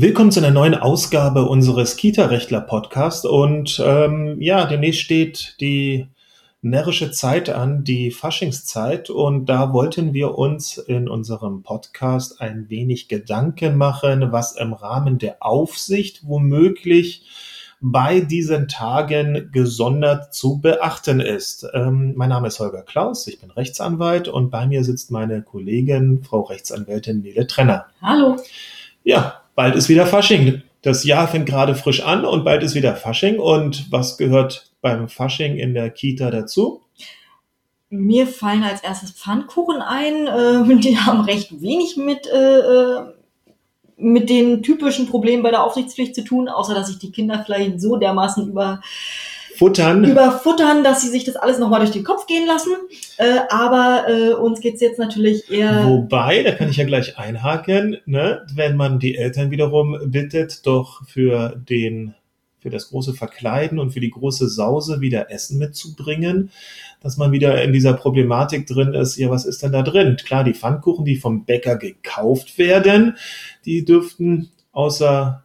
Willkommen zu einer neuen Ausgabe unseres Kita-Rechtler-Podcast. Und ähm, ja, demnächst steht die närrische Zeit an, die Faschingszeit. Und da wollten wir uns in unserem Podcast ein wenig Gedanken machen, was im Rahmen der Aufsicht womöglich bei diesen Tagen gesondert zu beachten ist. Ähm, mein Name ist Holger Klaus, ich bin Rechtsanwalt und bei mir sitzt meine Kollegin, Frau Rechtsanwältin Nele Trenner. Hallo. Ja, bald ist wieder Fasching. Das Jahr fängt gerade frisch an und bald ist wieder Fasching. Und was gehört beim Fasching in der Kita dazu? Mir fallen als erstes Pfannkuchen ein. Äh, die haben recht wenig mit, äh, äh, mit den typischen Problemen bei der Aufsichtspflicht zu tun, außer dass sich die Kinder vielleicht so dermaßen über Futtern. überfuttern, dass sie sich das alles nochmal durch den Kopf gehen lassen. Äh, aber äh, uns geht's jetzt natürlich eher. Wobei, da kann ich ja gleich einhaken, ne, wenn man die Eltern wiederum bittet, doch für den für das große Verkleiden und für die große Sause wieder Essen mitzubringen, dass man wieder in dieser Problematik drin ist, ja, was ist denn da drin? Klar, die Pfannkuchen, die vom Bäcker gekauft werden, die dürften außer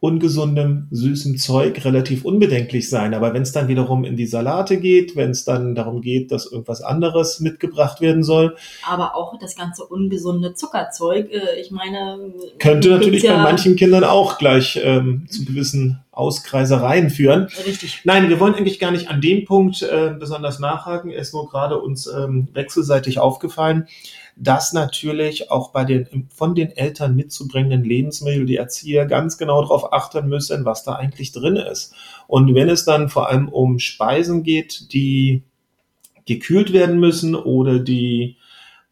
ungesundem, süßem Zeug relativ unbedenklich sein. Aber wenn es dann wiederum in die Salate geht, wenn es dann darum geht, dass irgendwas anderes mitgebracht werden soll. Aber auch das ganze ungesunde Zuckerzeug, äh, ich meine. Könnte natürlich ja bei manchen Kindern auch gleich ähm, zu gewissen Auskreisereien führen. Richtig. Nein, wir wollen eigentlich gar nicht an dem Punkt äh, besonders nachhaken. Es ist nur gerade uns ähm, wechselseitig aufgefallen dass natürlich auch bei den von den Eltern mitzubringenden Lebensmitteln die Erzieher ganz genau darauf achten müssen, was da eigentlich drin ist. Und wenn es dann vor allem um Speisen geht, die gekühlt werden müssen oder die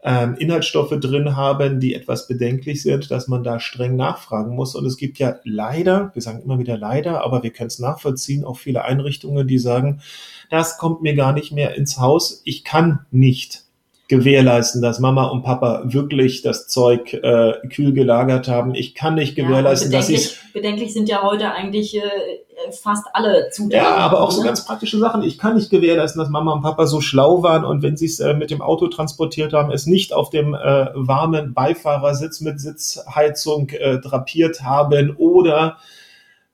ähm, Inhaltsstoffe drin haben, die etwas bedenklich sind, dass man da streng nachfragen muss. Und es gibt ja leider, wir sagen immer wieder leider, aber wir können es nachvollziehen, auch viele Einrichtungen, die sagen, das kommt mir gar nicht mehr ins Haus, ich kann nicht gewährleisten, dass Mama und Papa wirklich das Zeug äh, kühl gelagert haben. Ich kann nicht gewährleisten, ja, dass sie bedenklich sind ja heute eigentlich äh, fast alle Zutaten. Ja, aber auch so ne? ganz praktische Sachen. Ich kann nicht gewährleisten, dass Mama und Papa so schlau waren und wenn sie es äh, mit dem Auto transportiert haben, es nicht auf dem äh, warmen Beifahrersitz mit Sitzheizung äh, drapiert haben oder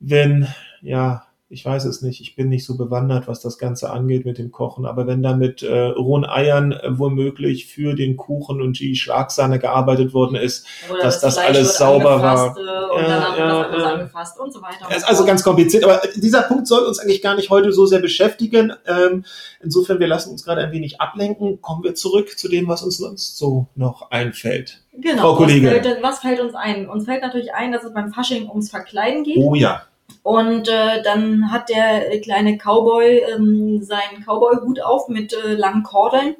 wenn ja ich weiß es nicht, ich bin nicht so bewandert, was das Ganze angeht mit dem Kochen, aber wenn da mit äh, rohen Eiern äh, womöglich für den Kuchen und die Schlagsahne gearbeitet worden ist, Oder dass das, das alles sauber war. Äh, und ja, dann ja, das ja. angefasst und so weiter. Es ist also ganz kompliziert, aber dieser Punkt soll uns eigentlich gar nicht heute so sehr beschäftigen. Ähm, insofern, wir lassen uns gerade ein wenig ablenken. Kommen wir zurück zu dem, was uns sonst so noch einfällt. Genau, Frau Kollegin. Was fällt, was fällt uns ein? Uns fällt natürlich ein, dass es beim Fasching ums Verkleiden geht. Oh ja. Und äh, dann hat der kleine Cowboy ähm, seinen Cowboy-Hut auf mit äh, langen Kordeln.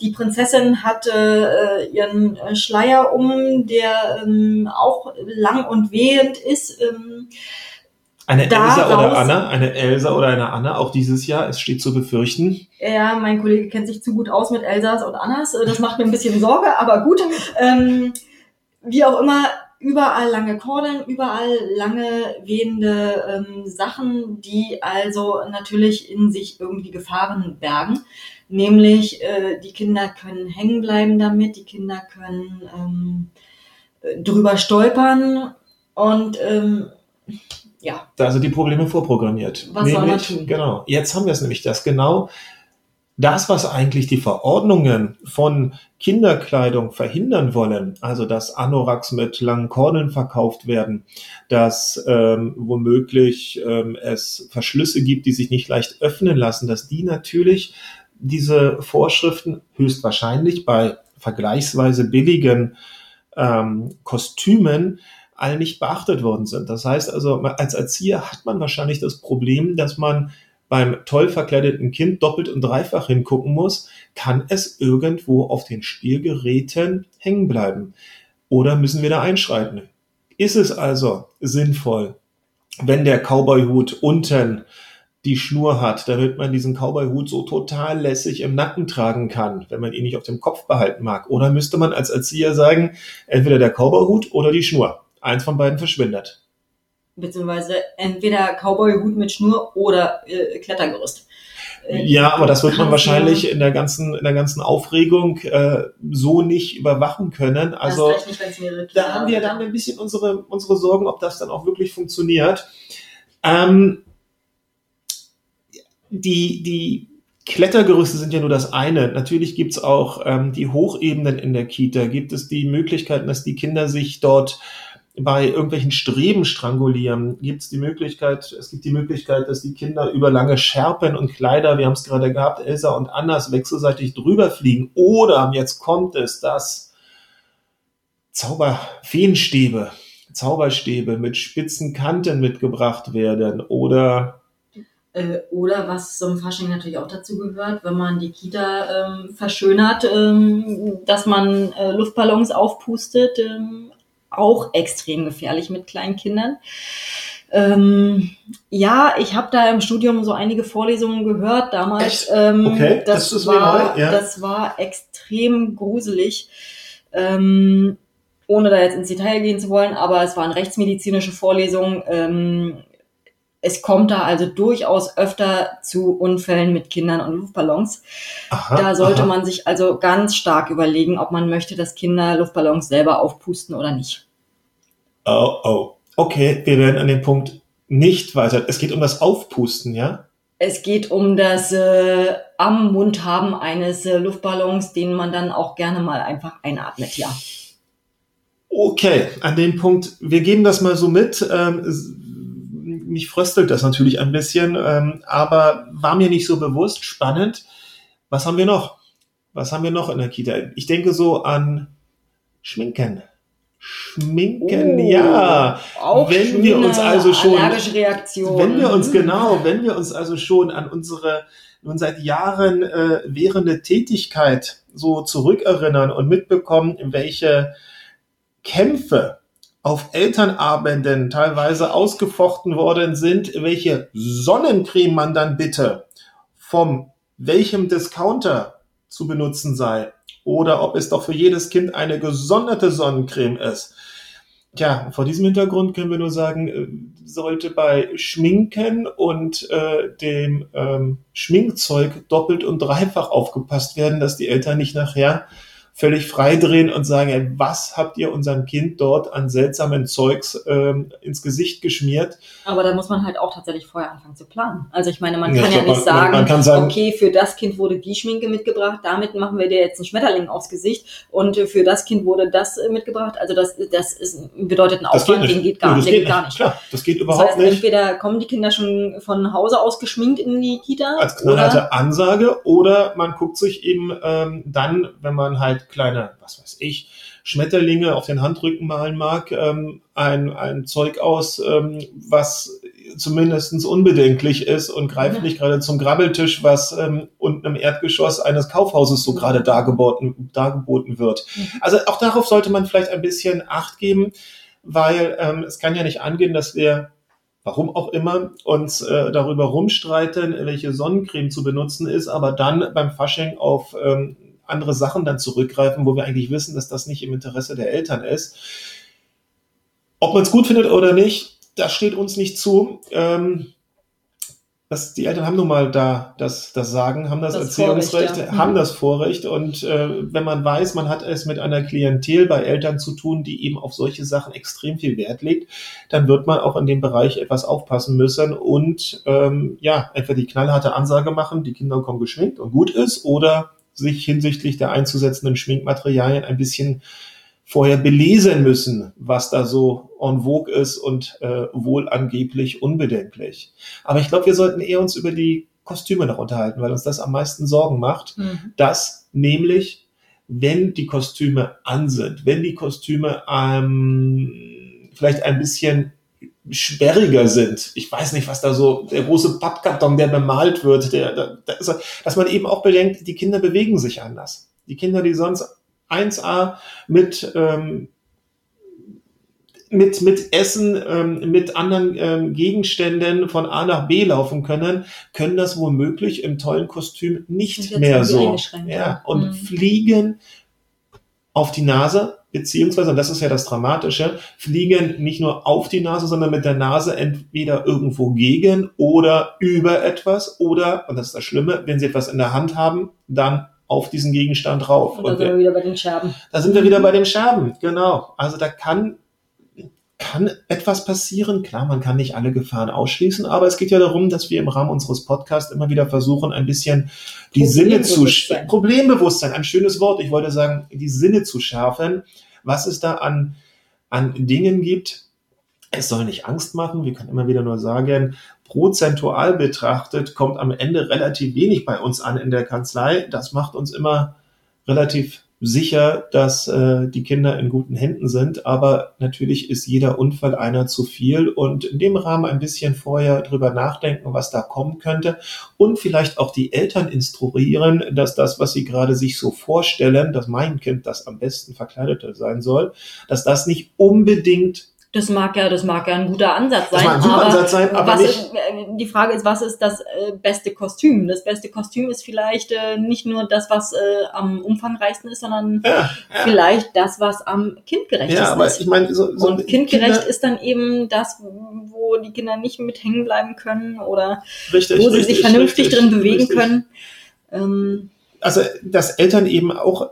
Die Prinzessin hat äh, ihren äh, Schleier um, der ähm, auch lang und wehend ist. Ähm, eine Elsa oder Anna, eine Elsa oder eine Anna, auch dieses Jahr, es steht zu befürchten. Ja, mein Kollege kennt sich zu gut aus mit Elsas und Annas. Das macht mir ein bisschen Sorge, aber gut. Ähm, wie auch immer, überall lange Kordeln, überall lange wehende ähm, Sachen, die also natürlich in sich irgendwie Gefahren bergen. Nämlich äh, die Kinder können hängen bleiben damit, die Kinder können ähm, drüber stolpern und ähm, ja. Da sind die Probleme vorprogrammiert. Was nämlich, soll man tun? Genau. Jetzt haben wir es nämlich, dass genau das, was eigentlich die Verordnungen von Kinderkleidung verhindern wollen, also dass Anoraks mit langen Kordeln verkauft werden, dass ähm, womöglich ähm, es Verschlüsse gibt, die sich nicht leicht öffnen lassen, dass die natürlich diese Vorschriften höchstwahrscheinlich bei vergleichsweise billigen ähm, Kostümen all nicht beachtet worden sind. Das heißt also, als Erzieher hat man wahrscheinlich das Problem, dass man beim toll verkleideten Kind doppelt und dreifach hingucken muss, kann es irgendwo auf den Spielgeräten hängen bleiben. Oder müssen wir da einschreiten? Ist es also sinnvoll, wenn der Cowboy-Hut unten die Schnur hat, damit man diesen Cowboy-Hut so total lässig im Nacken tragen kann, wenn man ihn nicht auf dem Kopf behalten mag? Oder müsste man als Erzieher sagen, entweder der Cowboy-Hut oder die Schnur? Eins von beiden verschwindet beziehungsweise entweder Cowboy-Hut mit Schnur oder äh, Klettergerüst. Äh, ja, aber das wird man wahrscheinlich in der ganzen, in der ganzen Aufregung äh, so nicht überwachen können. Also nicht, da haben wir dann ein bisschen unsere, unsere Sorgen, ob das dann auch wirklich funktioniert. Ähm, die, die Klettergerüste sind ja nur das eine. Natürlich gibt's auch ähm, die Hochebenen in der Kita. Gibt es die Möglichkeiten, dass die Kinder sich dort bei irgendwelchen Streben strangulieren? Gibt es die Möglichkeit, es gibt die Möglichkeit, dass die Kinder über lange Scherpen und Kleider, wir haben es gerade gehabt, Elsa und Anders wechselseitig drüber fliegen. Oder jetzt kommt es, dass Zauberfeenstäbe, Zauberstäbe mit spitzen Kanten mitgebracht werden oder äh, oder was zum Fasching natürlich auch dazu gehört, wenn man die Kita ähm, verschönert, ähm, dass man äh, Luftballons aufpustet, ähm, auch extrem gefährlich mit kleinen Kindern. Ähm, ja, ich habe da im Studium so einige Vorlesungen gehört damals. Ähm, okay, das, das war, neu, ja. das war extrem gruselig. Ähm, ohne da jetzt ins Detail gehen zu wollen, aber es waren rechtsmedizinische Vorlesungen. Ähm, es kommt da also durchaus öfter zu Unfällen mit Kindern und Luftballons. Aha, da sollte aha. man sich also ganz stark überlegen, ob man möchte, dass Kinder Luftballons selber aufpusten oder nicht. Oh, oh. Okay, wir werden an dem Punkt nicht weiter. Es geht um das Aufpusten, ja? Es geht um das äh, am Mund haben eines äh, Luftballons, den man dann auch gerne mal einfach einatmet, ja. Okay, an dem Punkt, wir geben das mal so mit. Ähm, mich fröstelt das natürlich ein bisschen, ähm, aber war mir nicht so bewusst. Spannend. Was haben wir noch? Was haben wir noch in der Kita? Ich denke so an Schminken. Schminken, oh, ja. Auch wenn wir uns also schon, wenn wir uns genau, wenn wir uns also schon an unsere nun seit Jahren äh, währende Tätigkeit so zurückerinnern und mitbekommen, welche Kämpfe auf Elternabenden teilweise ausgefochten worden sind, welche Sonnencreme man dann bitte vom welchem Discounter zu benutzen sei oder ob es doch für jedes Kind eine gesonderte Sonnencreme ist. Tja, vor diesem Hintergrund können wir nur sagen, äh, sollte bei Schminken und äh, dem ähm, Schminkzeug doppelt und dreifach aufgepasst werden, dass die Eltern nicht nachher völlig freidrehen und sagen, ey, was habt ihr unserem Kind dort an seltsamen Zeugs ähm, ins Gesicht geschmiert? Aber da muss man halt auch tatsächlich vorher anfangen zu planen. Also ich meine, man kann ja, ja nicht sagen, man, man sagen, okay, für das Kind wurde die Schminke mitgebracht, damit machen wir dir jetzt einen Schmetterling aufs Gesicht und für das Kind wurde das äh, mitgebracht. Also das, das ist, bedeutet ein Aufwand, den geht gar, nee, geht, geht gar nicht. Klar, das geht überhaupt das heißt, nicht. Entweder kommen die Kinder schon von Hause aus geschminkt in die Kita. Als knallharte Ansage oder man guckt sich eben ähm, dann, wenn man halt kleine, was weiß ich, Schmetterlinge auf den Handrücken malen mag, ähm, ein, ein Zeug aus, ähm, was zumindestens unbedenklich ist und greift nicht gerade zum Grabbeltisch, was ähm, unten im Erdgeschoss eines Kaufhauses so gerade dargeboten, dargeboten wird. Mhm. Also auch darauf sollte man vielleicht ein bisschen Acht geben, weil ähm, es kann ja nicht angehen, dass wir warum auch immer, uns äh, darüber rumstreiten, welche Sonnencreme zu benutzen ist, aber dann beim Fasching auf ähm, andere Sachen dann zurückgreifen, wo wir eigentlich wissen, dass das nicht im Interesse der Eltern ist. Ob man es gut findet oder nicht, das steht uns nicht zu. Ähm, das, die Eltern haben nun mal da das, das Sagen, haben das, das Erziehungsrecht, Vorrecht, ja. haben mhm. das Vorrecht. Und äh, wenn man weiß, man hat es mit einer Klientel bei Eltern zu tun, die eben auf solche Sachen extrem viel Wert legt, dann wird man auch in dem Bereich etwas aufpassen müssen und ähm, ja, etwa die knallharte Ansage machen, die Kinder kommen geschminkt und gut ist, oder sich hinsichtlich der einzusetzenden Schminkmaterialien ein bisschen vorher belesen müssen, was da so en vogue ist und äh, wohl angeblich unbedenklich. Aber ich glaube, wir sollten eher uns über die Kostüme noch unterhalten, weil uns das am meisten Sorgen macht, mhm. dass nämlich, wenn die Kostüme an sind, wenn die Kostüme ähm, vielleicht ein bisschen sperriger sind. Ich weiß nicht, was da so, der große Pappkarton, der bemalt wird, der, der, der ist, dass man eben auch bedenkt, die Kinder bewegen sich anders. Die Kinder, die sonst 1a mit, ähm, mit, mit Essen, ähm, mit anderen ähm, Gegenständen von A nach B laufen können, können das womöglich im tollen Kostüm nicht mehr so. Ja, und mhm. fliegen auf die Nase, beziehungsweise, und das ist ja das Dramatische, fliegen nicht nur auf die Nase, sondern mit der Nase entweder irgendwo gegen oder über etwas oder, und das ist das Schlimme, wenn sie etwas in der Hand haben, dann auf diesen Gegenstand rauf. Und da sind wir wieder bei den Scherben. Da sind wir wieder bei den Scherben, genau. Also da kann kann etwas passieren. Klar, man kann nicht alle Gefahren ausschließen, aber es geht ja darum, dass wir im Rahmen unseres Podcasts immer wieder versuchen, ein bisschen die Sinne zu Problembewusstsein, ein schönes Wort. Ich wollte sagen, die Sinne zu schärfen, was es da an, an Dingen gibt. Es soll nicht Angst machen. Wir können immer wieder nur sagen, prozentual betrachtet kommt am Ende relativ wenig bei uns an in der Kanzlei. Das macht uns immer relativ sicher, dass äh, die Kinder in guten Händen sind, aber natürlich ist jeder Unfall einer zu viel und in dem Rahmen ein bisschen vorher drüber nachdenken, was da kommen könnte und vielleicht auch die Eltern instruieren, dass das, was sie gerade sich so vorstellen, dass mein Kind das am besten verkleidete sein soll, dass das nicht unbedingt das mag ja, das mag ja ein guter Ansatz sein. Das mag ein guter aber Ansatz sein, aber was nicht. Ist, äh, die Frage ist, was ist das äh, beste Kostüm? Das beste Kostüm ist vielleicht äh, nicht nur das, was äh, am umfangreichsten ist, sondern Ja, ja. vielleicht das, was am kindgerechtesten Ja, aber ist. ich meine, so, so Und kindgerecht Kinder- ist dann eben das, wo die Kinder nicht mit hängen bleiben können oder richtig, wo sie richtig, sich vernünftig richtig, drin bewegen können. Ähm, also dass Eltern eben auch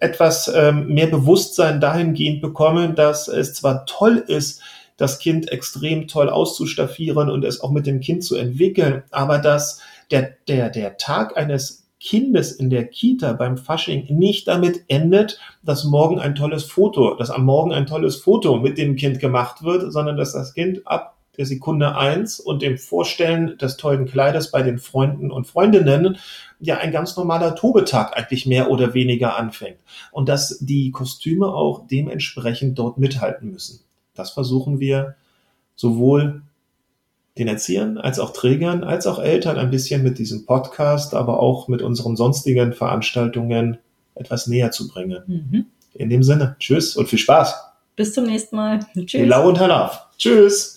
etwas ähm, mehr Bewusstsein dahingehend bekommen, dass es zwar toll ist, das Kind extrem toll auszustaffieren und es auch mit dem Kind zu entwickeln, aber dass der, der, der Tag eines Kindes in der Kita beim Fasching nicht damit endet, dass morgen ein tolles Foto, dass am Morgen ein tolles Foto mit dem Kind gemacht wird, sondern dass das Kind ab der Sekunde eins und dem Vorstellen des tollen Kleides bei den Freunden und Freundinnen ja ein ganz normaler Tobetag eigentlich mehr oder weniger anfängt. Und dass die Kostüme auch dementsprechend dort mithalten müssen. Das versuchen wir sowohl den Erziehern als auch Trägern als auch Eltern ein bisschen mit diesem Podcast, aber auch mit unseren sonstigen Veranstaltungen etwas näher zu bringen. mhm. In dem Sinne, tschüss und viel Spaß. Bis zum nächsten Mal. Tschüss. Lau und Halaf. Tschüss.